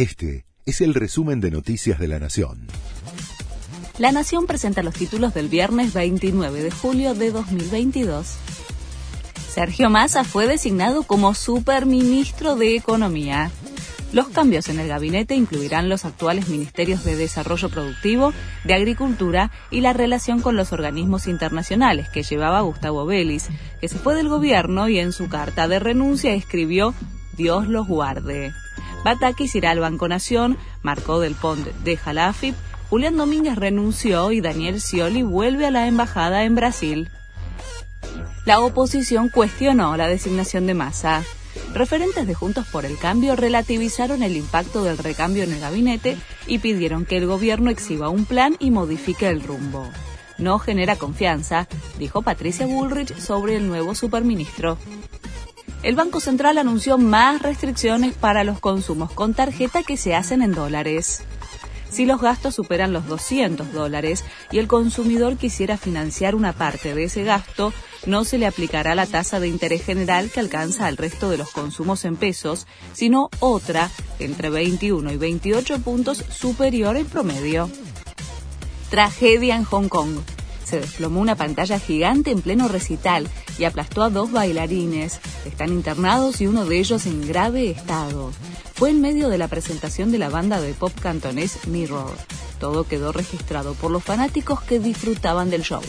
Este es el resumen de Noticias de la Nación. La Nación presenta los títulos del viernes 29 de julio de 2022. Sergio Massa fue designado como superministro de Economía. Los cambios en el gabinete incluirán los actuales ministerios de Desarrollo Productivo, de Agricultura y la relación con los organismos internacionales que llevaba Gustavo Vélez, que se fue del gobierno y en su carta de renuncia escribió Dios los guarde. Batakis irá al Banco Nación, Marcó del Pont de Jalafip, Julián Domínguez renunció y Daniel Scioli vuelve a la embajada en Brasil. La oposición cuestionó la designación de Massa. Referentes de Juntos por el Cambio relativizaron el impacto del recambio en el gabinete y pidieron que el gobierno exhiba un plan y modifique el rumbo. No genera confianza, dijo Patricia Bullrich sobre el nuevo superministro. El Banco Central anunció más restricciones para los consumos con tarjeta que se hacen en dólares. Si los gastos superan los 200 dólares y el consumidor quisiera financiar una parte de ese gasto, no se le aplicará la tasa de interés general que alcanza al resto de los consumos en pesos, sino otra entre 21 y 28 puntos superior en promedio. Tragedia en Hong Kong. Se desplomó una pantalla gigante en pleno recital y aplastó a dos bailarines. Están internados y uno de ellos en grave estado fue en medio de la presentación de la banda de pop cantonés Mirror. Todo quedó registrado por los fanáticos que disfrutaban del show.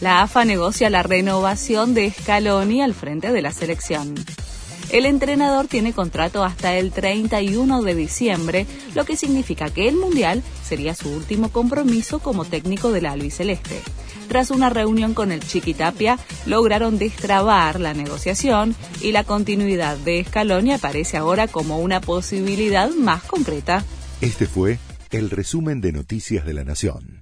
La AFA negocia la renovación de Scaloni al frente de la selección. El entrenador tiene contrato hasta el 31 de diciembre, lo que significa que el Mundial sería su último compromiso como técnico del albiceleste. Tras una reunión con el Chiquitapia, lograron destrabar la negociación y la continuidad de Scaloni aparece ahora como una posibilidad más concreta. Este fue el resumen de Noticias de la Nación.